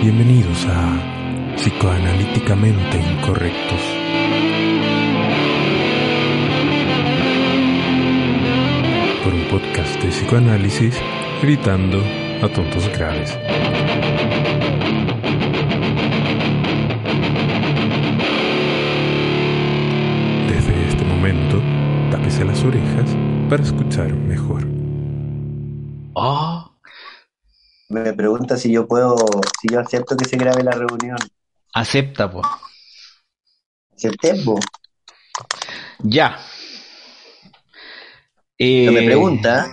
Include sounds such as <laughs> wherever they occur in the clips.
Bienvenidos a Psicoanalíticamente Incorrectos. Por un podcast de psicoanálisis gritando a tontos graves. Las orejas para escuchar mejor. Oh, Me pregunta si yo puedo, si yo acepto que se grabe la reunión. acepta, po. ¿Acepté, po? Ya. Me Eh, pregunta,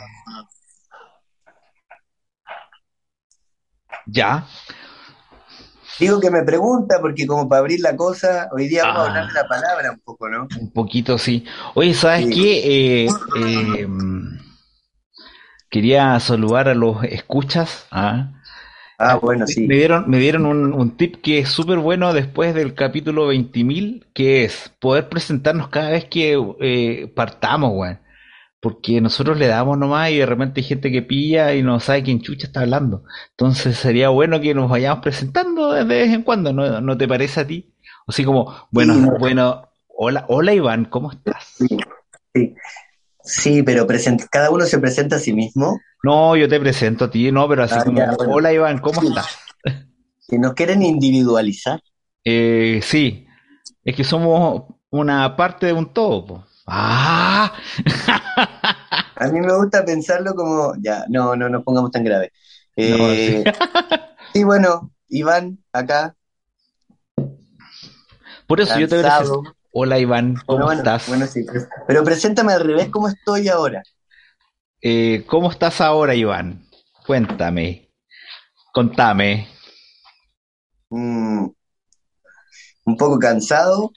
Ya. Digo que me pregunta porque como para abrir la cosa, hoy día vamos a Ah. hablar de la palabra un poco, ¿no? Un poquito sí. Oye, ¿sabes Sí. qué? Eh, eh, quería saludar a los escuchas. ¿ah? Ah, bueno, sí. Me dieron, me dieron un, un tip que es súper bueno después del capítulo 20.000, que es poder presentarnos cada vez que eh, partamos, weón. Porque nosotros le damos nomás y de repente hay gente que pilla y no sabe quién chucha está hablando. Entonces sería bueno que nos vayamos presentando de vez en cuando, ¿no, no te parece a ti? O así como, bueno, Sí, bueno, hola, hola Iván, ¿cómo estás? Sí, sí. Sí, pero cada uno se presenta a sí mismo. No, yo te presento a ti, no, pero así Ah, como, ya, bueno. hola Iván, ¿cómo estás? <laughs> Si nos quieren individualizar, Eh, sí, es que somos una parte de un todo, po. ¡Ah! <laughs> a mí me gusta pensarlo como, ya, no, no nos pongamos tan grave. No, Eh, <laughs> sí, bueno, Iván, acá, Por eso yo te presento. Hola Iván, ¿cómo bueno, estás? bueno, sí, pero- pero preséntame al revés, ¿cómo estoy ahora? Eh, ¿cómo estás ahora, Iván? Cuéntame, contame. Mm, un poco cansado,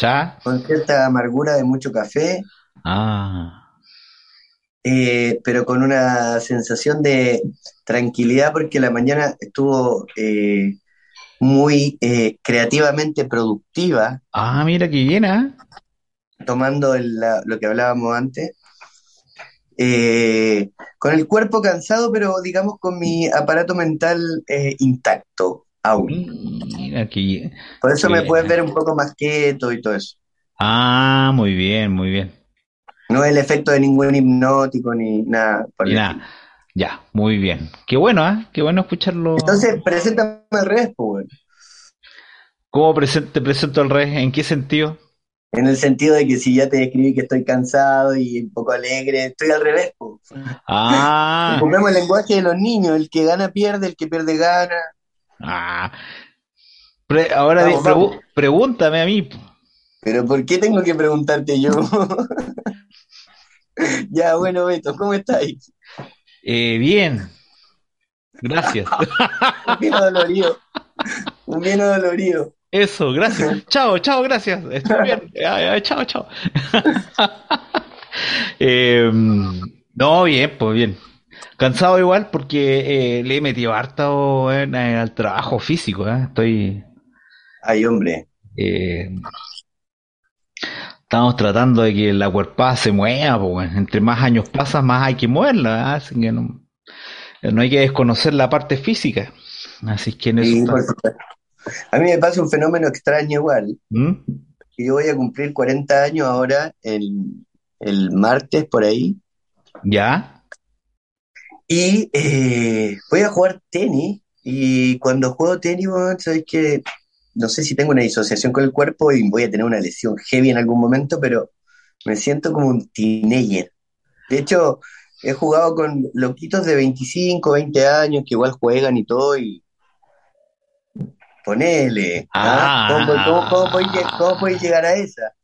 ¿Ya? con cierta amargura de mucho café, Ah, eh, pero con una sensación de tranquilidad porque la mañana estuvo eh, muy eh, creativamente productiva, ah, mira qué bien, ¿ah? tomando el- la- lo que hablábamos antes, eh, con el cuerpo cansado, pero digamos con mi aparato mental eh, intacto aún. Mira. Por eso me puedes ver un poco más quieto y todo eso. Ah, muy bien, muy bien. No es el efecto de ningún hipnótico ni nada por Y nada, ya, muy bien. Qué bueno, ¿ah? Qué bueno escucharlo. Entonces, preséntame al revés, pues. ¿Cómo te presento al revés? ¿En qué sentido? En el sentido de que si ya te describí que estoy cansado y un poco alegre, estoy al revés, pues. Ah, <laughs> Ocupemos el lenguaje de los niños, el que gana pierde, el que pierde gana. ah. Pre- ahora Vamos, vamos. pregúntame a mí. Pero ¿por qué tengo que preguntarte yo? <laughs> <laughs> Ya, bueno, Beto, ¿cómo estáis? Eh, bien. Gracias. <laughs> Un bien dolorido. Un bien dolorido. Eso, gracias. <laughs> Chao, chao, gracias. Estoy bien. Ay, ay, chao, chao. Eh, no, bien, pues bien. Cansado igual porque eh, le he metido harto en- en- al trabajo físico. ¿eh? Estoy. Ay, hombre. Eh, estamos tratando de que la cuerpada se mueva. pues, bueno. Entre más años pasan, más hay que moverla. ¿eh? Así que no, no hay que desconocer la parte física. Así que en eso Sí. A mí me pasa un fenómeno extraño igual. ¿Mm? Yo voy a cumplir 40 años ahora, el, el martes por ahí. ¿Ya? Y eh, voy a jugar tenis. Y cuando juego tenis, weón, sabes que no sé si tengo una disociación con el cuerpo y voy a tener una lesión heavy en algún momento, pero me siento como un teenager. De hecho, he jugado con loquitos de 25, 20 años que igual juegan y todo, y ponele. ¿ah? Ah. ¿Cómo, cómo, cómo lle- cómo podéis llegar a esa?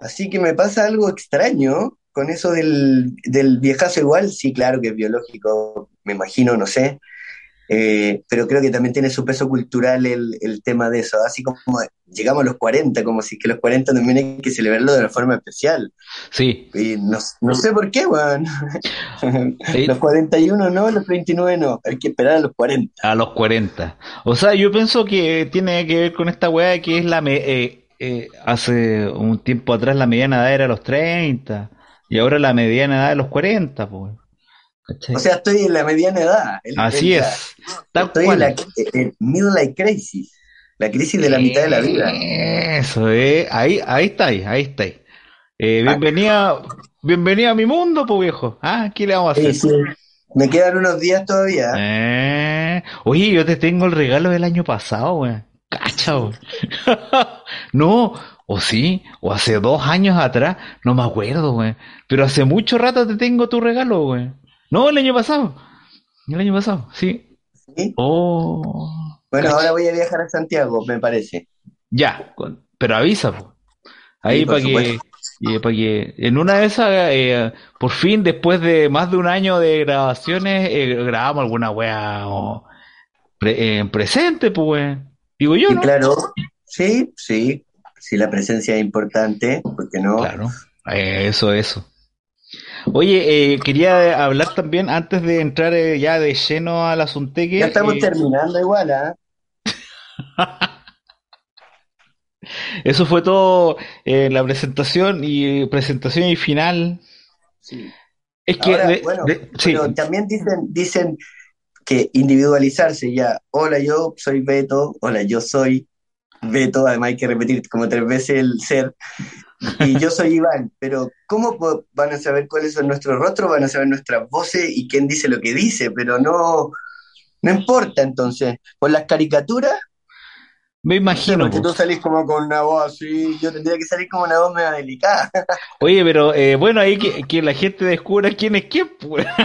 Así que me pasa algo extraño con eso del, del viejazo igual. Sí, claro que es biológico, me imagino, no sé. Eh, pero creo que también tiene su peso cultural el, el tema de eso. Así como llegamos a los 40, como si que los 40 también hay que celebrarlo de una forma especial. Sí. Y no, no sé por qué, weón. Sí. <laughs> Los 41 no, los 29 no. Hay que esperar a los 40. A los 40. O sea, yo pienso que tiene que ver con esta weá que es la... Me eh, eh, hace un tiempo atrás la mediana edad era los 30 y ahora la mediana edad es los 40, pues. ¿Cachai? O sea, estoy en la mediana edad. Así es. Estoy cual. en la en midlife crisis. La crisis de la mitad de la vida. Eso, eh. Ahí, ahí está, ahí está. Eh, bienvenida, bienvenida a mi mundo, pues viejo. Ah, ¿qué le vamos a hacer? sí. Me quedan unos días todavía. Eh, oye, yo te tengo el regalo del año pasado, weón. Cacha. <laughs> No, o sí, o hace dos años atrás, no me acuerdo, weón. Pero hace mucho rato te tengo tu regalo, weón. No, el año pasado. El año pasado, sí. ¿sí? Oh. Bueno, ahora voy a viajar a Santiago, me parece. Ya, con- pero avisa, po. Ahí Sí, para que, y que en una de esas, eh, por fin, después de más de un año de grabaciones, eh, grabamos alguna wea o pre- en presente, pues. Digo yo, Y ¿no? claro, sí, sí. Si la presencia es importante, ¿por qué no? Claro, eh, eso, eso. Oye, eh, quería hablar también, antes de entrar eh, ya de lleno al asunteque, Ya estamos eh, terminando igual, ¿ah? <laughs> eso fue todo la presentación y presentación y final. Sí. Es que, Ahora, de- bueno, de- sí, pero también dicen, dicen que individualizarse ya. Hola, yo soy Beto. Hola, yo soy Beto. Además hay que repetir como tres veces el ser. Y yo soy Iván. Pero ¿cómo van a saber cuáles son nuestros rostros? Van a saber nuestras voces y quién dice lo que dice. Pero no, no importa entonces. Por las caricaturas, me imagino. porque po. tú salís como con una voz así. Yo tendría que salir como una voz medio delicada. <laughs> Oye, pero eh, bueno, ahí que, que la gente descubra quién es quién, pues. <laughs>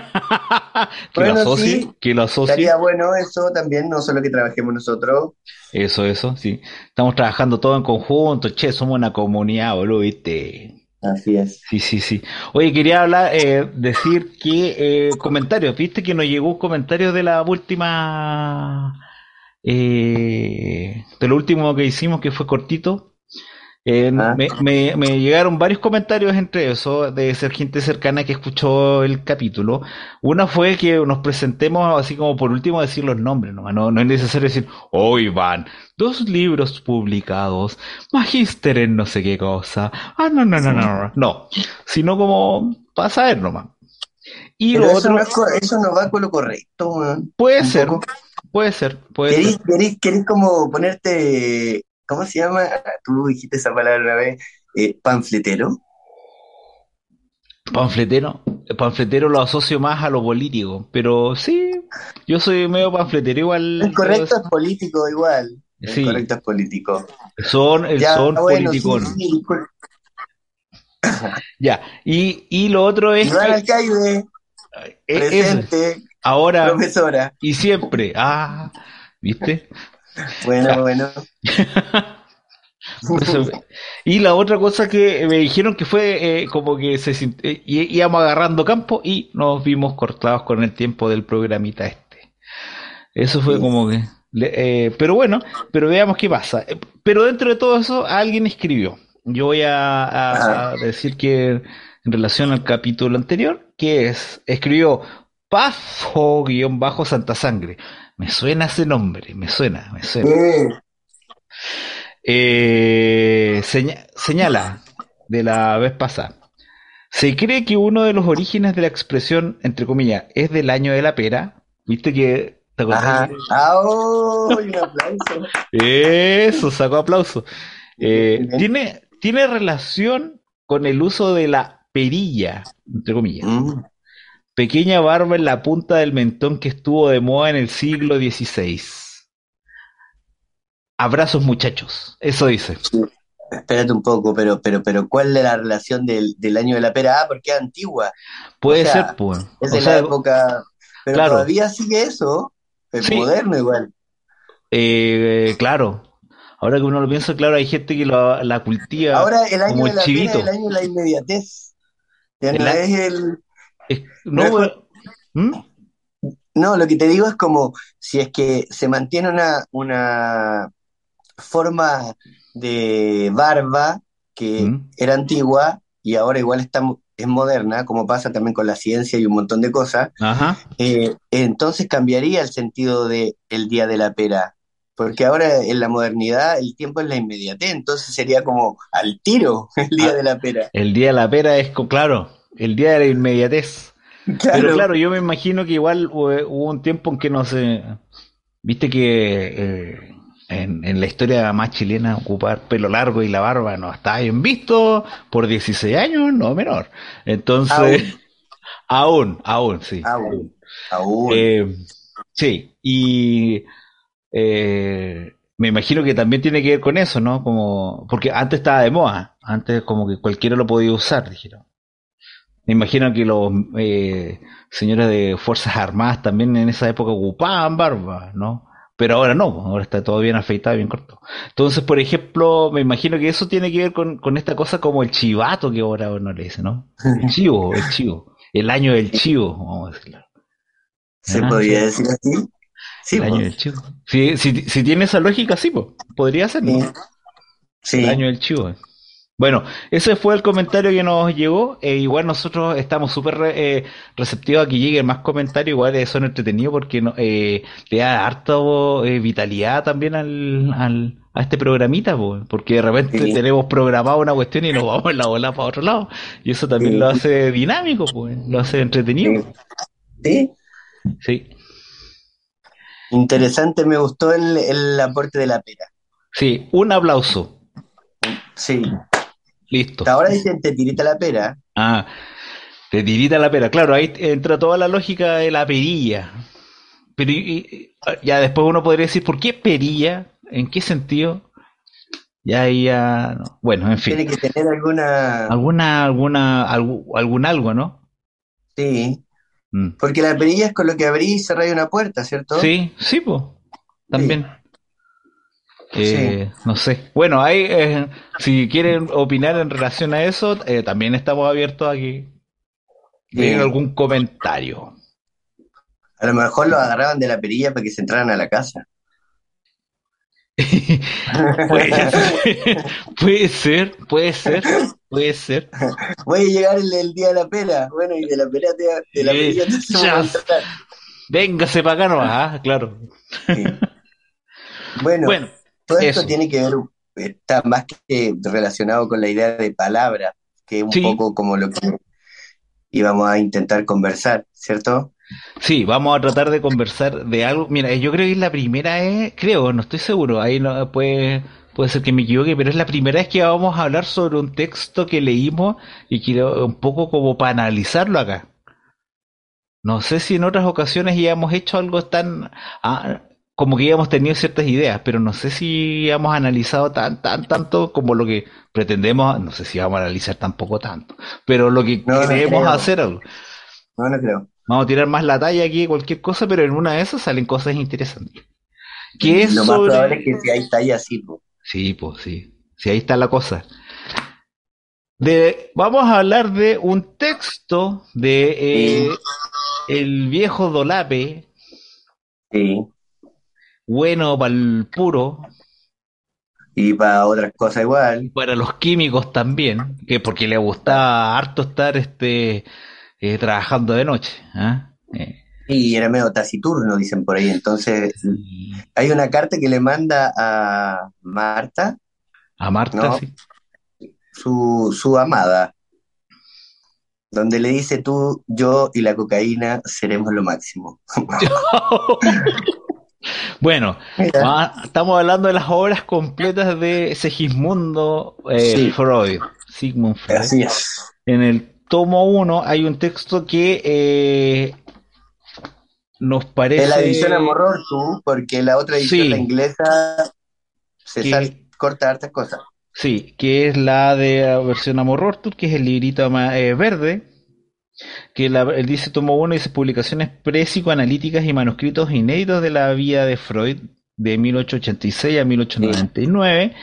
Que lo Bueno, asocie, sí, que lo asocie. Estaría bueno eso también, no solo que trabajemos nosotros. Eso, eso, sí. Estamos trabajando todo en conjunto, che, somos una comunidad, boludo, ¿viste? Así es. Sí, sí, sí. Oye, quería hablar, eh, decir que, eh, comentarios, viste que nos llegó un comentario de la última, eh, de lo último que hicimos, que fue cortito. Eh, Ah. me, me- me llegaron varios comentarios entre eso, de ser gente cercana que escuchó el capítulo. Una fue que nos presentemos así como por último decir los nombres, ¿no? No, no es necesario decir, oh Iván, dos libros publicados, magíster en no sé qué cosa. Ah, no, no, no, no, no, no. Sino como para saber nomás. Y Pero lo eso otro, no, es eso no va con lo correcto, puede Un ser, poco. Puede ser, puede ¿Querís, ser. querís- querís como ponerte, ¿cómo se llama? Tú dijiste esa palabra una vez, eh, panfletero. Panfletero, panfletero lo asocio más a lo político, pero sí, yo soy medio panfletero igual. El correcto es político igual. El Sí. correcto es político. Son, el Ya, son bueno, sí, politicón. sí, disculpa. Ya, y, y lo otro es Iván Alcaide, eso, presente, ahora profesora. y siempre. Ah, ¿viste? Bueno, bueno. Y la otra cosa que me dijeron que fue eh, como que se eh, íbamos agarrando campo y nos vimos cortados con el tiempo del programita este. Eso fue Sí. como que... eh, pero bueno, pero veamos qué pasa. Eh, Pero dentro de todo eso, alguien escribió. Yo voy a, a- Ajá. a decir que en relación al capítulo anterior, que es, escribió Pafo-Santa Sangre. Me suena ese nombre, me suena, me suena. Eh, Eh, seña- señala de la vez pasada. Se cree que uno de los orígenes de la expresión, entre comillas, es del año de la pera. ¿Viste que te? Ajá. Ah, oh, un aplauso. Eso, sacó aplauso. Eh, tiene, tiene relación con el uso de la perilla, entre comillas. Mm, Pequeña barba en la punta del mentón que estuvo de moda en el siglo XVI. Abrazos muchachos, eso dice. Espérate un poco, pero, pero, pero, ¿cuál es la relación del, del año de la pera? Ah, porque es antigua. Puede O sea, ser, pues. Es O de sea, la época. Pero claro. todavía sigue eso. Es Sí. moderno igual. Eh, claro. Ahora que uno lo piensa, claro, hay gente que lo- la cultiva Ahora el año como de la pera chivito. es el año de la inmediatez. Ya El no es el... <laughs> No ¿Mm? No, lo que te digo es como si es que se mantiene una, una forma de barba que ¿Mm? era antigua y ahora igual está, es moderna, como pasa también con la ciencia y un montón de cosas, Ajá. eh, entonces cambiaría el sentido de el día de la pera. Porque ahora en la modernidad el tiempo es la inmediatez, entonces sería como al tiro <laughs> el día Ah. de la pera. El día de la pera es, claro, el día de la inmediatez. Pero Claro, yo me imagino que igual hubo un tiempo en que no se... Viste que eh, en, en la historia más chilena ocupar pelo largo y la barba no está bien visto por 16 años, no menor. Entonces, <laughs> aún, aún, sí. aún, aún. Eh, sí, y eh, me imagino que también tiene que ver con eso, ¿no? Como, porque antes estaba de moda, antes como que cualquiera lo podía usar, dijeron. Me imagino que los eh, señores de Fuerzas Armadas también en esa época ocupaban barba, ¿no? Pero ahora no, ahora está todo bien afeitado, bien corto. Entonces, por ejemplo, me imagino que eso tiene que ver con, con esta cosa como el chivato que ahora uno le dice, ¿no? El <laughs> chivo, el chivo. El año del chivo, vamos a decirlo. ¿Se Ah, podría sí. decir así? Sí, el año pues. del chivo. Si, si, si tiene esa lógica, sí, pues, podría ser, ¿no? Sí. Sí. El año del chivo. Bueno, ese fue el comentario que nos llegó. Eh, igual nosotros estamos súper re- eh, receptivos a que lleguen más comentarios. Igual son entretenidos porque no- eh, le da harto vitalidad también al, al- a este programita, po, porque de repente Sí. tenemos programado una cuestión y nos vamos en la bola para otro lado. Y eso también Sí. lo hace dinámico, pues, lo hace entretenido. Sí. Sí, Interesante, me gustó el, el aporte de la pera. sí, un aplauso. Sí. Listo. Ahora dicen te tirita la pera. Ah, te tirita la pera. Claro, ahí entra toda la lógica de la perilla. Pero y- y- ya después uno podría decir, ¿por qué perilla? ¿En qué sentido? Ya ahí ya... no. Bueno, en Tiene fin. que tener alguna. Alguna, alguna, algu- algún algo, ¿no? Sí. Mm. Porque la perilla es con lo que abrí y cerré una puerta, ¿cierto? Sí, sí, pues. También. Eh, No sé. Bueno, ahí, eh, si quieren opinar en relación a eso, eh, también estamos abiertos a que den Sí. algún comentario. A lo mejor lo agarraban de la perilla para que se entraran a la casa. <laughs> <laughs> Puede ser, puede ser, puede ser, puede ser. Voy a llegar el, el día de la pera. Bueno, y de la pera te, de la perilla te. Véngase para acá nomás, ah, claro. Sí. <laughs> Bueno, Bueno, todo esto tiene que ver, está más que relacionado con la idea de palabra, que es un Sí. poco como lo que íbamos a intentar conversar, ¿cierto? sí, vamos a tratar de conversar de algo. Mira, yo creo que es la primera vez, creo, no estoy seguro, ahí no puede, puede ser que me equivoque, pero es la primera vez que vamos a hablar sobre un texto que leímos y quiero un poco como para analizarlo acá. No sé si en otras ocasiones ya hemos hecho algo tan, ah, como que hemos tenido ciertas ideas, pero no sé si hemos analizado tan, tan, tanto como lo que pretendemos, no sé si vamos a analizar tampoco tanto, pero lo que No, queremos hacer algo. No, no creo. Vamos a tirar más la talla aquí, cualquier cosa, pero en una de esas salen cosas interesantes. ¿Qué es Lo más probable es que si hay talla así, po. Sí, pues sí. Sí, ahí está la cosa. De, vamos a hablar de un texto de eh, el viejo Dolape, Sí. Bueno para el puro, Y para otras cosas igual. para los químicos también, que porque le gustaba harto estar este eh, trabajando de noche. ¿ah? Eh, Y era medio taciturno, dicen por ahí. Entonces, hay una carta que le manda a Marta, a Marta, No. sí. su, su amada, donde le dice tú, yo y la cocaína seremos lo máximo. <laughs> <laughs> Bueno, Ah, estamos hablando de las obras completas de Segismundo eh, Sí. Freud, Sigmund Freud. así es. En el tomo 1 hay un texto que eh, nos parece la edición Amorror tú, porque la otra edición, Sí. la inglesa, se Que- sal- corta hartas cosas. Sí, que es la de la versión Amorortur, que es el librito eh, verde, que la, él dice tomo 1, dice publicaciones pre-psicoanalíticas y manuscritos inéditos de la vida de Freud, de 1886 a 1899.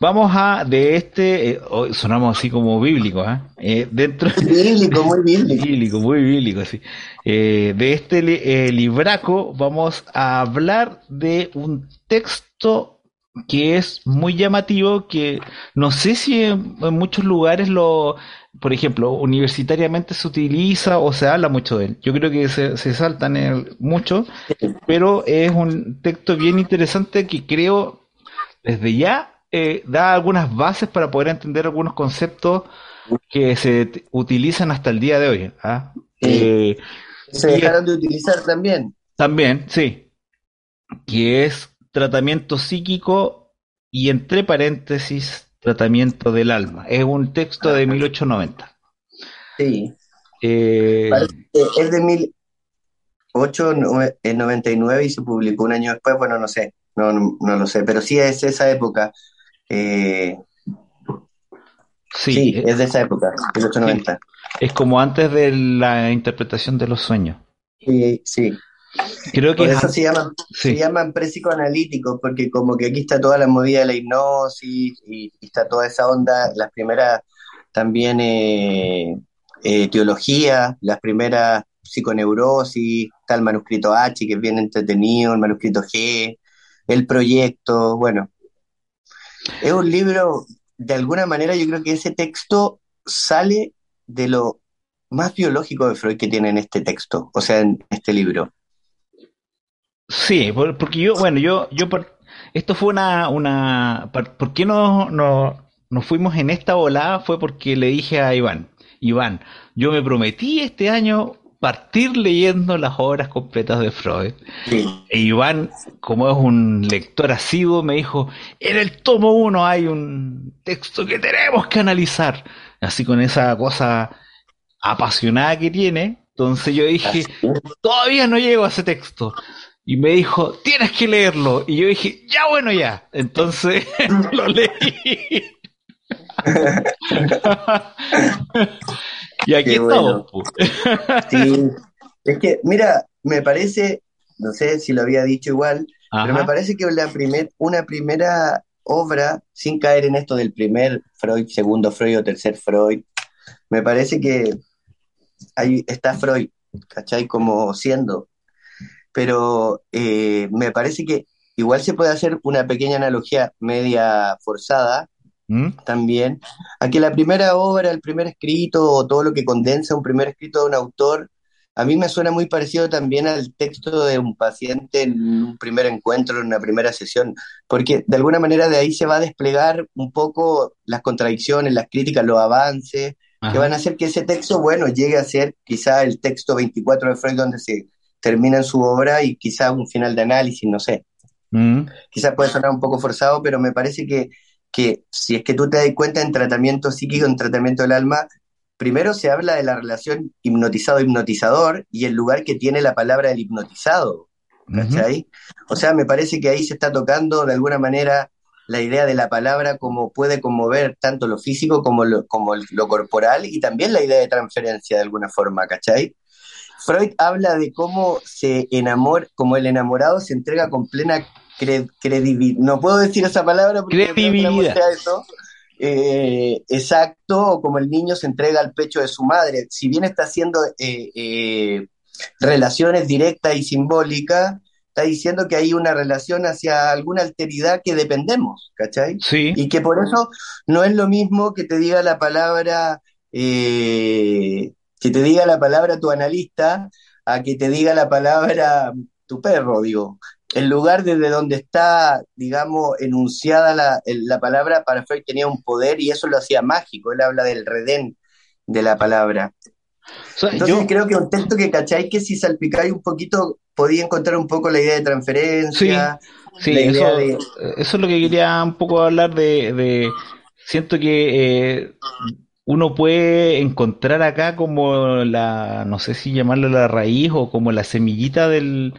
Vamos a, de este, eh, hoy sonamos así como bíblico, ¿ah? ¿eh? dentro Bíblico, muy <laughs> bíblico. bíblico, muy bíblico, sí. Eh, de este eh, libraco vamos a hablar de un texto que es muy llamativo, que no sé si en, en muchos lugares lo, por ejemplo, universitariamente se utiliza o se habla mucho de él. Yo creo que se, se saltan el- mucho, pero es un texto bien interesante que creo desde ya eh, da algunas bases para poder entender algunos conceptos que se utilizan hasta el día de hoy. ¿ah? Eh, Se dejaron de utilizar también. también, sí, que es tratamiento psíquico y entre paréntesis tratamiento del alma. Es un texto de 1890. Sí. Eh, es de 1899 y se publicó un año después. Bueno, no sé, no, no, no lo sé, pero sí es esa época. Eh, sí, sí, eh, es de esa época, 1890. es como antes de la interpretación de los sueños. Sí, sí. Creo que Por es eso se llaman, sí. se llaman psicoanalíticos, porque como que aquí está toda la movida de la hipnosis y, y está toda esa onda, las primeras también eh, eh, teología, las primeras psiconeurosis, está el manuscrito H, que es bien entretenido, el manuscrito G, el proyecto, bueno. Es un libro, de alguna manera yo creo que ese texto sale de lo más biológico de Freud que tiene en este texto, o sea, en este libro. Sí, por- porque yo, bueno, yo, yo, esto fue una, una, por ¿por qué no, no, nos fuimos en esta volada? Fue porque le dije a Iván, Iván, yo me prometí este año partir leyendo las obras completas de Freud. Sí. E Iván, como es un lector asiduo, me dijo, en el tomo uno hay un texto que tenemos que analizar. Así con esa cosa apasionada que tiene. Entonces yo dije, todavía no llego a ese texto. Y me dijo, tienes que leerlo. Y yo dije, ya bueno, ya. Entonces <laughs> lo leí. <laughs> y aquí Qué estamos. bueno. Sí, es que, mira, me parece, no sé si lo había dicho igual, pero me parece que la primer, una primera obra, sin caer en esto del primer Freud, segundo Freud o tercer Freud, me parece que ahí está Freud, ¿cachai? Como siendo, pero eh, me parece que igual se puede hacer una pequeña analogía media forzada ¿Mm? también, a que la primera obra, el primer escrito o todo lo que condensa un primer escrito de un autor, a mí me suena muy parecido también al texto de un paciente en un primer encuentro, en una primera sesión, porque de alguna manera de ahí se va a desplegar un poco las contradicciones, las críticas, los avances, que Ajá. van a hacer que ese texto, bueno, llegue a ser quizá el texto 24 de Freud donde se termina su obra y quizá un final de análisis, no sé ¿Mm? quizás puede sonar un poco forzado, pero me parece que, que si es que tú te das cuenta en tratamiento psíquico, en tratamiento del alma, primero se habla de la relación hipnotizado-hipnotizador y el lugar que tiene la palabra del hipnotizado. ¿cachai? O sea, me parece que ahí se está tocando de alguna manera la idea de la palabra como puede conmover tanto lo físico como lo, como lo corporal y también la idea de transferencia de alguna forma, ¿cachai? Freud habla de cómo se enamora, como el enamorado se entrega con plena credibilidad. No puedo decir esa palabra porque Credibilidad. sea eso. Eh, exacto, como el niño se entrega al pecho de su madre. Si bien está haciendo eh, eh, relaciones directas y simbólicas, está diciendo que hay una relación hacia alguna alteridad que dependemos, ¿cachai? Sí. Y que por eso no es lo mismo que te diga la palabra, eh, que te diga la palabra tu analista, a que te diga la palabra tu perro, digo. El lugar desde donde está, digamos, enunciada la, la palabra para Freud tenía un poder y eso lo hacía mágico. Él habla del redén de la palabra. Entonces yo, creo que un texto que cacháis que si salpicáis un poquito podía encontrar un poco la idea de transferencia, sí, la idea eso, de... eso es lo que quería un poco hablar de, de siento que eh, uno puede encontrar acá como la, no sé si llamarlo la raíz o como la semillita del,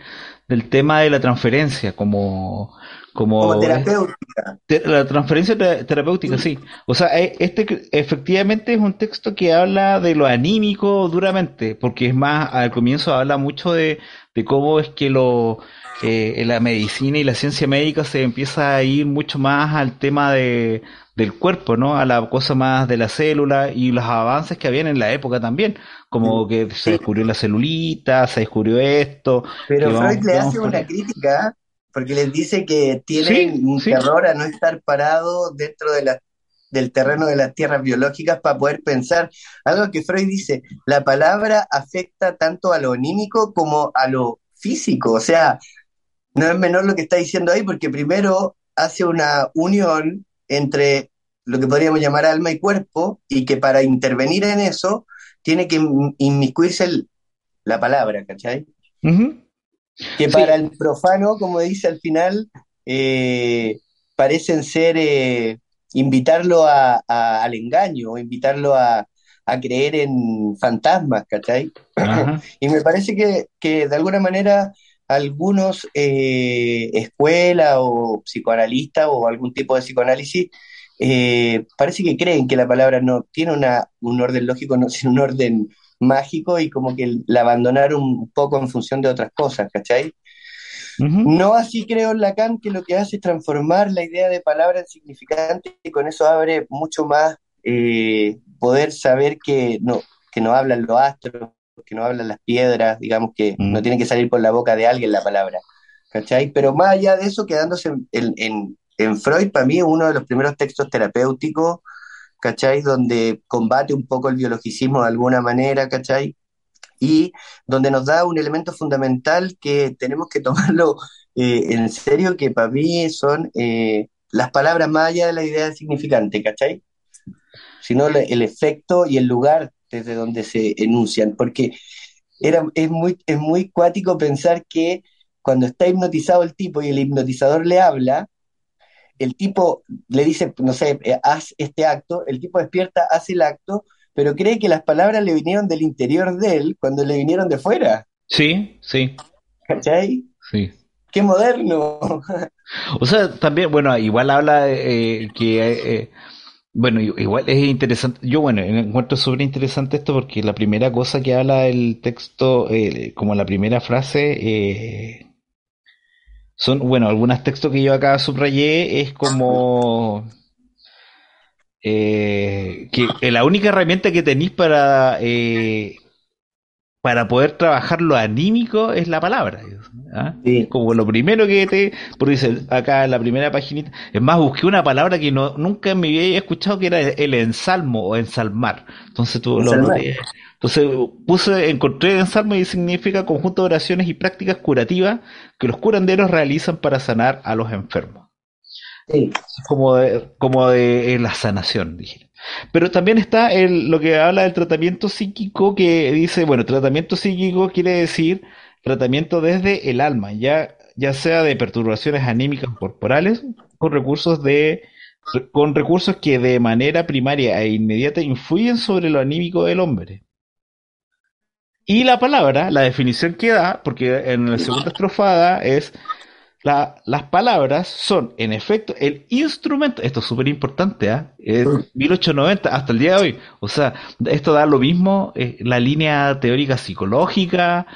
del tema de la transferencia, como, Como, terapéutica. la transferencia terapéutica, sí. O sea, e, este efectivamente es un texto que habla de lo anímico duramente, porque es más, al comienzo habla mucho de, de cómo es que lo, eh, la medicina y la ciencia médica se empieza a ir mucho más al tema de, del cuerpo, ¿no? A la cosa más de la célula y los avances que habían en la época también, como que se descubrió la celulita, se descubrió esto. Pero Freud le hace una crítica porque les dice que tienen un terror a no estar parado dentro de la, del terreno de las tierras biológicas para poder pensar. Algo que Freud dice, la palabra afecta tanto a lo anímico como a lo físico, o sea, no es menor lo que está diciendo ahí, porque primero hace una unión entre lo que podríamos llamar alma y cuerpo, y que para intervenir en eso tiene que inmiscuirse la palabra, ¿cachai? Que para el profano, como dice al final, eh, parecen ser eh, invitarlo al engaño, o invitarlo a, creer en fantasmas, ¿cachai? y me parece que, que de alguna manera algunos eh, escuelas o psicoanalistas o algún tipo de psicoanálisis eh, parece que creen que la palabra no tiene una, un orden lógico, no, <laughs> sino un orden mágico y como que la abandonaron un poco en función de otras cosas, ¿cachai? No así creo en Lacan que lo que hace es transformar la idea de palabra en significante y con eso abre mucho más eh, poder saber que no, que no hablan los astros, que no hablan las piedras, digamos que no mm. tiene que salir por la boca de alguien la palabra, ¿cachai? Pero más allá de eso, quedándose en, en, Freud, para mí es uno de los primeros textos terapéuticos, ¿cachai? Donde combate un poco el biologicismo de alguna manera, ¿cachai? Y donde nos da un elemento fundamental que tenemos que <laughs> tomarlo eh, en serio, que para mí son eh, las palabras más allá de la idea significante, ¿cachai? Sino el efecto y el lugar desde donde se enuncian, porque era, es, muy, es muy cuático pensar que cuando está hipnotizado el tipo y el hipnotizador le habla, el tipo le dice, no sé, eh, haz este acto, el tipo despierta, hace el acto, pero cree que las palabras le vinieron del interior de él cuando le vinieron de fuera. Sí, sí. ¿Cachai? Sí. Qué moderno. <laughs> o sea, también, bueno, igual habla eh, que eh, bueno, igual es interesante. Yo, bueno, encuentro súper interesante esto porque la primera cosa que habla el texto, eh, como la primera frase, eh, son, bueno, algunos textos que yo acá subrayé es como eh, que la única herramienta que tenéis para para poder trabajar lo anímico es la palabra. ¿ah? Como lo primero que te. Porque dice acá en la primera paginita. Es más, busqué una palabra que no, nunca en mi vida había escuchado que era el ensalmo o ensalmar. Entonces tú lo. Entonces puse, encontré ensalmo y significa conjunto de oraciones y prácticas curativas que los curanderos realizan para sanar a los enfermos. Sí. Como de, como de la sanación, dije. Pero también está lo que habla del tratamiento psíquico, que dice, bueno, tratamiento psíquico quiere decir tratamiento desde el alma, ya, ya sea de perturbaciones anímicas corporales, con recursos de con recursos que de manera primaria e inmediata influyen sobre lo anímico del hombre. Y la palabra, la definición que da, porque en la segunda estrofada es las palabras son, en efecto, el instrumento. Esto es súper importante, ¿ah? Es 1890 hasta el día de hoy. O sea, esto da lo mismo, eh, la línea teórica psicológica,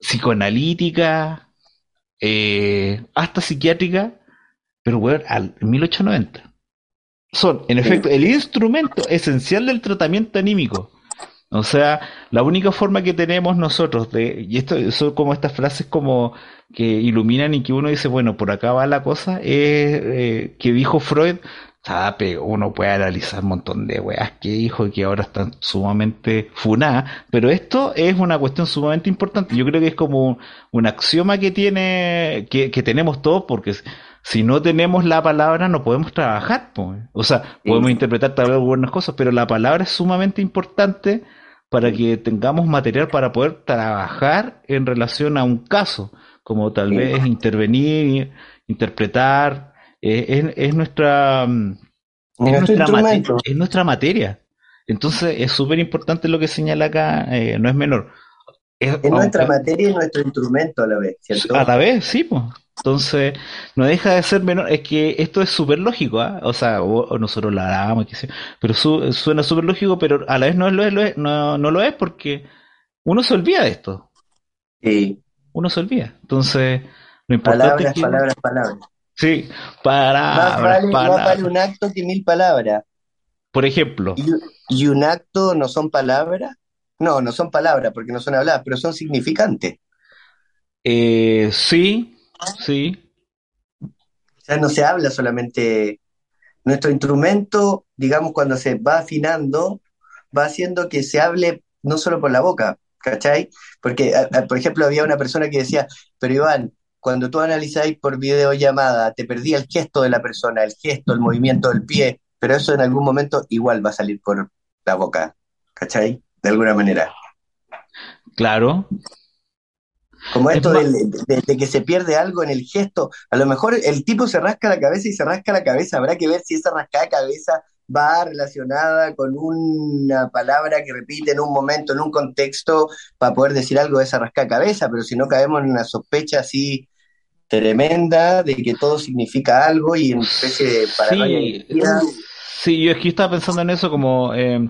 psicoanalítica, eh, hasta psiquiátrica, pero bueno, al 1890. Son, en efecto, el instrumento esencial del tratamiento anímico. O sea, la única forma que tenemos nosotros de, y esto son como estas frases como que iluminan y que uno dice, bueno, por acá va la cosa, es eh, que dijo Freud, sabe, uno puede analizar un montón de weas que dijo y que ahora están sumamente funadas, pero esto es una cuestión sumamente importante. Yo creo que es como un, axioma que tiene, que, que tenemos todos, porque si no tenemos la palabra no podemos trabajar. O sea, podemos interpretar tal vez buenas cosas, pero la palabra es sumamente importante para que tengamos material para poder trabajar en relación a un caso, como tal vez intervenir, interpretar, eh, es, nuestra mm, es nuestra, materia, es nuestra materia. Entonces es súper importante lo que señala acá, eh, no es menor. Es, nuestra materia y nuestro instrumento a la vez, ¿cierto? A la vez, sí, pues. Entonces, no deja de ser menor. Es que esto es súper lógico, ¿ah? O sea, o, o nosotros la hagamos, qué sé yo, pero su- suena súper lógico, pero a la vez no lo es, lo es- no, no lo es porque uno se olvida de esto. Sí, Uno se olvida. Entonces, lo importante es palabras, que. palabras, palabras. Sí, Más palabras, vale, más vale un acto que mil palabras. Por ejemplo, ¿Y, y un acto no son palabras? No, no son palabras porque no son habladas, pero son significantes. eh, sí, sí, O sea, no se habla solamente. Nuestro instrumento, digamos, cuando se va afinando, va haciendo que se hable no solo por la boca, ¿cachai? Porque, a- a- por ejemplo, había una persona que decía, pero Iván, cuando tú analizáis por videollamada, te perdí el gesto de la persona, el gesto, el movimiento del pie, pero eso en algún momento igual va a salir por la boca, ¿cachai? De alguna manera. claro. Como Es esto de, de que se pierde algo en el gesto. A lo mejor el tipo se rasca la cabeza y se rasca la cabeza. Habrá que ver si esa rascada de cabeza va relacionada con una palabra que repite en un momento, en un contexto, para poder decir algo de esa rascada de cabeza. Pero si no caemos en una sospecha así tremenda de que todo significa algo y en especie de paranoia sí. Sí, yo es que estaba pensando en eso como, eh,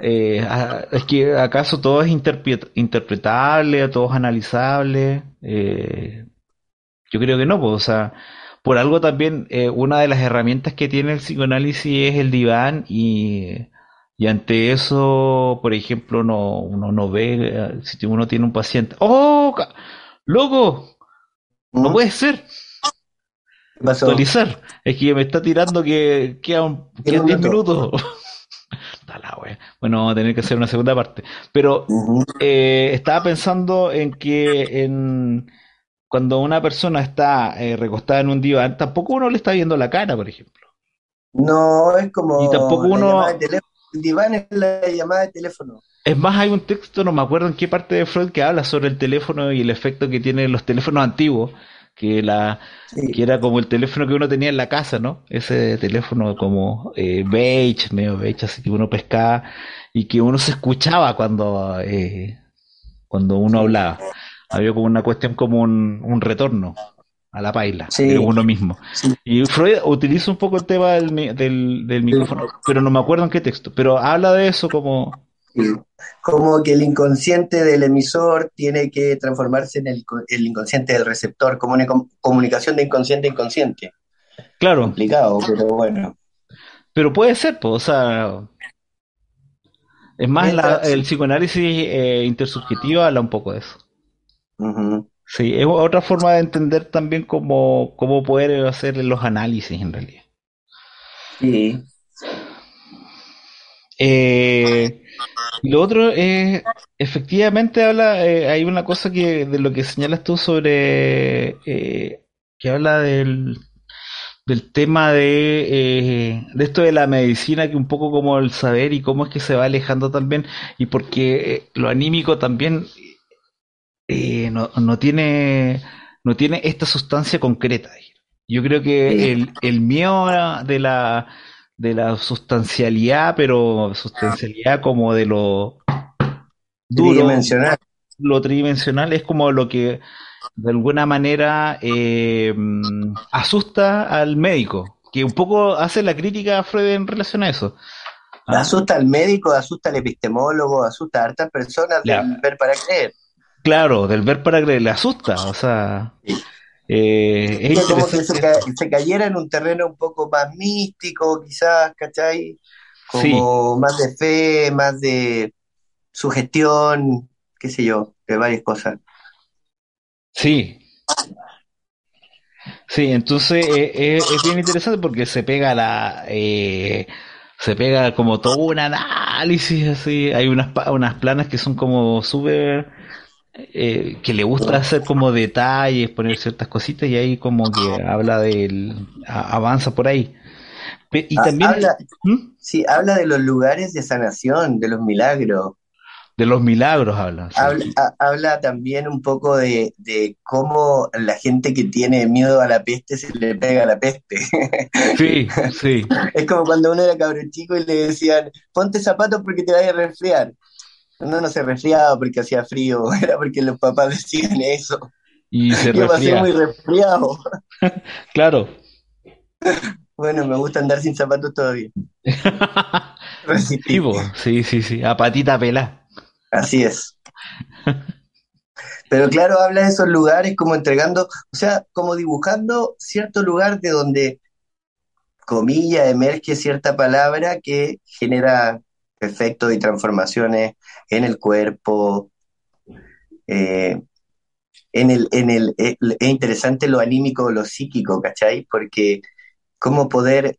eh, es que acaso todo es interpre- interpretable, todo es analizable. Eh, yo creo que no, pues, o sea, por algo también eh, una de las herramientas que tiene el psicoanálisis es el diván y, y ante eso, por ejemplo, no, uno no ve, si uno tiene un paciente, ¡oh, loco! No puede ser. Actualizar. Es que me está tirando que quedan, ¿Qué quedan 10 minuto? minutos. <laughs> Bueno, vamos a tener que hacer una segunda parte. Pero eh, estaba pensando en que en, cuando una persona está eh, recostada en un diván, tampoco uno le está viendo la cara, por ejemplo. No, es Y como tampoco la llamada de uno... El diván es la llamada de teléfono. Es más, hay un texto, no me acuerdo en qué parte de Freud, que habla sobre el teléfono y el efecto que tienen los teléfonos antiguos, que la, que era como el teléfono que uno tenía en la casa, ¿no? Ese teléfono como eh, beige, medio beige, así que uno pescaba y que uno se escuchaba cuando, eh, cuando uno hablaba. Había como una cuestión como un, un retorno a la paila de Sí, uno mismo. sí. Y Freud utiliza un poco el tema del, del, del micrófono, pero no me acuerdo en qué texto, pero habla de eso como. Como que el inconsciente del emisor tiene que transformarse en el, co- el inconsciente del receptor, como una com- comunicación de inconsciente a inconsciente. claro, Complicado, pero bueno. pero puede ser, pues, o sea, es más, la, el psicoanálisis eh, intersubjetivo habla un poco de eso. Sí, es otra forma de entender también cómo, cómo poder hacer los análisis en realidad. sí. Eh, lo otro es, efectivamente habla, eh, hay una cosa que de lo que señalas tú sobre, eh, que habla del, del tema de, de esto de la medicina, que un poco como el saber y cómo es que se va alejando también, y porque lo anímico también no, no tiene, no tiene esta sustancia concreta. Yo creo que el, el miedo de la, de la sustancialidad, pero sustancialidad como de lo duro, Tridimensional. lo tridimensional, es como lo que de alguna manera eh, asusta al médico, que un poco hace la crítica a Freud en relación a eso. ¿ah? Asusta al médico, asusta al epistemólogo, asusta a hartas personas Ya. del ver para creer. Claro, del ver para creer, le asusta, o sea, Sí. Eh, es como se, interesante. ca- se cayera en un terreno un poco más místico, quizás, ¿cachai? Sí, Como más de fe, más de sugestión, qué sé yo, de varias cosas. sí, sí, entonces eh, eh, es bien interesante porque se pega la, eh, se pega como todo un análisis así, hay unas, unas planas que son como súper, eh, que le gusta hacer como detalles, poner ciertas cositas y ahí como que habla del, a- avanza por ahí. Pe- Y Ha- también habla, ¿Mm? sí, habla de los lugares de sanación, de los milagros. de los milagros habla, sí. Habla, ha- habla también un poco de, de cómo la gente que tiene miedo a la peste se le pega la peste. Sí, sí, <laughs> Es como cuando uno era cabrón chico y le decían, ponte zapatos porque te vayas a resfriar. Uno no se resfriaba porque hacía frío, <laughs> era porque los papás decían eso. Y se Yo pasé muy resfriado. <laughs> Claro. Bueno, me gusta andar sin zapatos todavía. <laughs> Po, sí, sí, sí. A patita pelá. Así es. Pero claro, habla de esos lugares como entregando, o sea, como dibujando cierto lugar de donde, comilla, emerge cierta palabra que genera efectos y transformaciones en el cuerpo, eh, en el, en el, eh, es interesante lo anímico, lo psíquico, ¿cachai? Porque cómo poder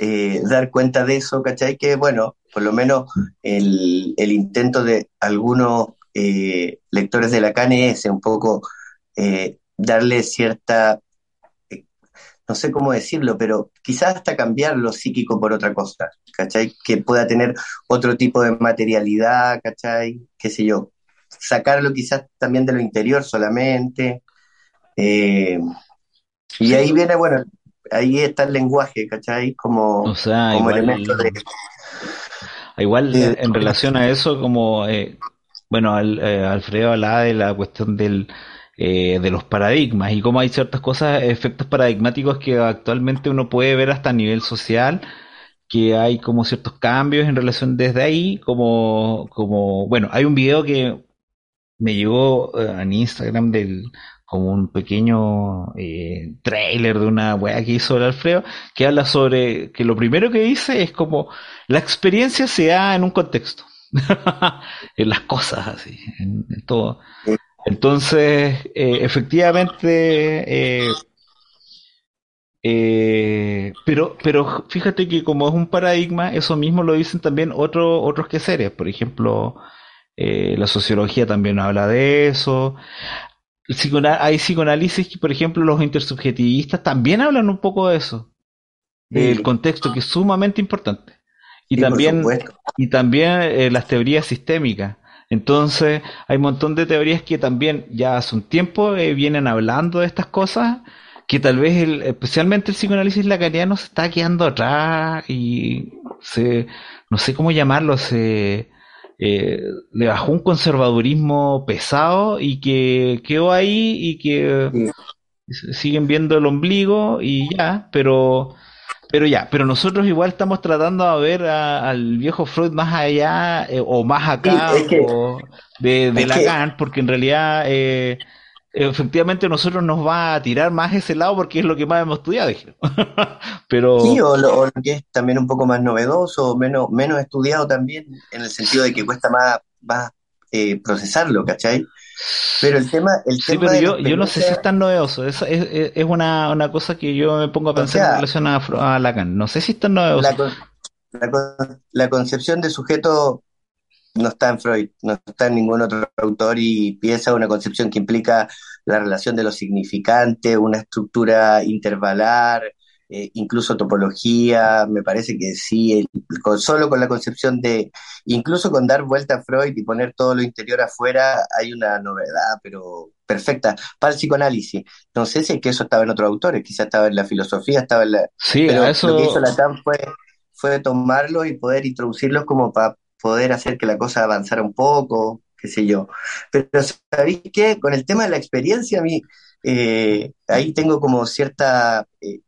eh, dar cuenta de eso, ¿cachai? Que bueno, por lo menos el, el intento de algunos lectores de Lacan es un poco darle cierta, no sé cómo decirlo, pero quizás hasta cambiar lo psíquico por otra cosa, ¿cachai? Que pueda tener otro tipo de materialidad, ¿cachai? Qué sé yo, sacarlo quizás también de lo interior solamente. eh, y ahí viene, bueno, ahí está el lenguaje, ¿cachai? Como, O sea, como igual, elemento de, igual de- en en relación a eso, como, eh, bueno, al- eh, Alfredo hablaba de la cuestión del, eh, de los paradigmas y cómo hay ciertas cosas, efectos paradigmáticos que actualmente uno puede ver hasta a nivel social, que hay como ciertos cambios en relación desde ahí, como, como, bueno, hay un video que me llegó eh, en Instagram del como un pequeño eh, trailer de una weá que hizo el Alfredo, que habla sobre que lo primero que dice es como la experiencia se da en un contexto, <laughs> en las cosas así, en, en todo. Entonces, eh, efectivamente, eh, eh, pero, pero fíjate que como es un paradigma, eso mismo lo dicen también otros otros quehaceres. Por ejemplo, la sociología también habla de eso. Hay psicoanálisis que, por ejemplo, los intersubjetivistas también hablan un poco de eso, del Sí. contexto, que es sumamente importante. Y Sí, también, y también las teorías sistémicas. Entonces, hay un montón de teorías que también ya hace un tiempo eh, vienen hablando de estas cosas, que tal vez el, especialmente el psicoanálisis lacaniano se está quedando atrás y se, no sé cómo llamarlo, se eh, le bajó un conservadurismo pesado y que quedó ahí y que Sí. siguen viendo el ombligo y ya, pero pero ya, pero nosotros igual estamos tratando de ver a- al viejo Freud más allá eh, o más acá Sí, es que- o de, de que- Lacan, porque en realidad eh, efectivamente nosotros nos va a tirar más ese lado porque es lo que más hemos estudiado, dije. <laughs> pero Sí, o lo, o lo que es también un poco más novedoso, menos, menos estudiado también, en el sentido de que cuesta más, más eh, procesarlo, ¿cachai? Pero el tema, el sí, tema pero yo, yo no sé si es tan novedoso. Es, es, es- una, una cosa que yo me pongo a O pensar en sea, relación a, Lacan. No sé si es tan novedoso. la, con- la, con- la concepción de sujeto no está en Freud, no está en ningún otro autor y piensa una concepción que implica la relación de los significantes, una estructura intervalar, eh, incluso topología, me parece que sí, el- con, solo con la concepción de, incluso con dar vuelta a Freud y poner todo lo interior afuera, hay una novedad, pero perfecta, para el psicoanálisis. No sé si es que eso estaba en otros autores, quizás estaba en la filosofía, estaba en la... Sí, Pero a lo que eso. hizo Lacan fue, fue tomarlo y poder introducirlos como para poder hacer que la cosa avanzara un poco, qué sé yo. Pero ¿sabéis qué? Con el tema de la experiencia, a mí eh, ahí tengo como cierta eh,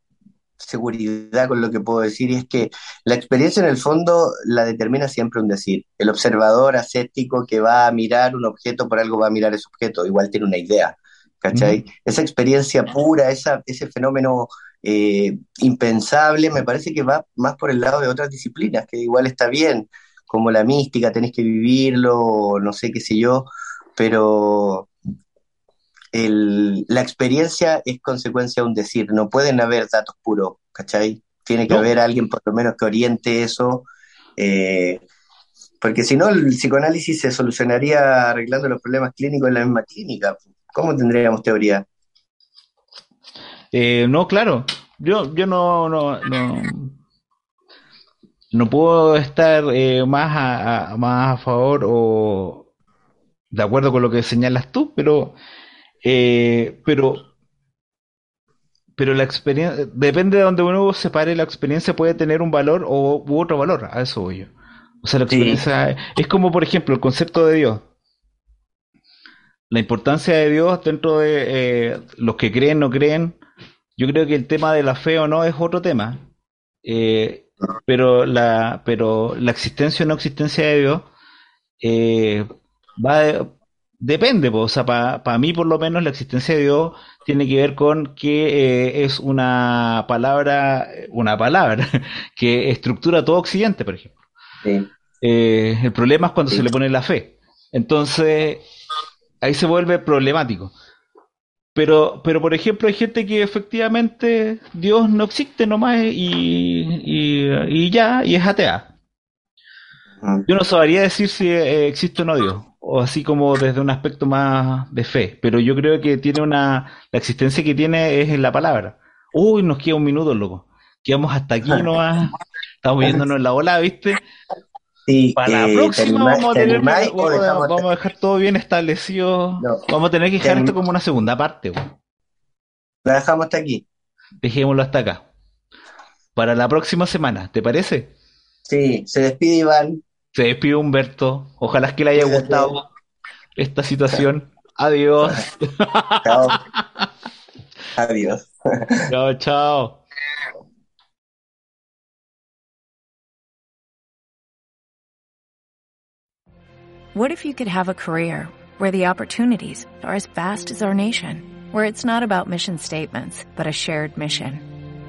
seguridad con lo que puedo decir, y es que la experiencia en el fondo la determina siempre un decir. El observador ascético que va a mirar un objeto, por algo va a mirar ese objeto, igual tiene una idea, ¿cachai? Esa experiencia pura, esa, ese fenómeno eh, impensable, me parece que va más por el lado de otras disciplinas, que igual está bien, como la mística, tenés que vivirlo, no sé qué sé yo, pero el- la experiencia es consecuencia de un decir, no pueden haber datos puros, ¿cachai? Tiene que No. haber alguien por lo menos que oriente eso, eh, porque si no el psicoanálisis se solucionaría arreglando los problemas clínicos en la misma clínica. ¿Cómo tendríamos teoría? Eh, no, claro. Yo, yo no, no, no, no puedo estar eh, más a, a- más a favor o de acuerdo con lo que señalas tú, pero, eh, pero, pero la experiencia, depende de donde uno se pare, la experiencia puede tener un valor o u otro valor. A eso voy yo. O sea, la Sí. experiencia es como, por ejemplo, el concepto de Dios. la importancia de Dios dentro de eh, los que creen, no creen. Yo creo que el tema de la fe o no es otro tema. Eh, pero la pero la existencia o no existencia de Dios eh, va depende, o sea, para mí por lo menos la existencia de Dios tiene que ver con que eh, es una palabra, una palabra <laughs> que estructura todo Occidente, por ejemplo. Eh, el problema es cuando se le pone la fe. Entonces, ahí se vuelve problemático. Pero, pero por ejemplo, hay gente que efectivamente Dios no existe nomás y, y, ya, y es atea. Yo no sabría decir si eh, existe o no Dios, o así como desde un aspecto más de fe, pero yo creo que tiene una, la existencia que tiene es en la palabra. Uy, nos queda un minuto, loco. Quedamos hasta aquí nomás, estamos viéndonos en la ola, ¿viste? Para la próxima vamos a, tener, vamos, a dejar todo bien establecido. vamos a tener que dejar esto como una segunda parte. La dejamos hasta aquí. Dejémoslo hasta acá. Para la próxima semana, ¿te parece? Sí, se despide Iván. Se despide Humberto. Ojalá que le haya gustado esta situación. Adiós. Chao. <laughs> Adiós. Chao, chao. What if you could have a career where the opportunities are as vast as our nation, where it's not about mission statements, but a shared mission?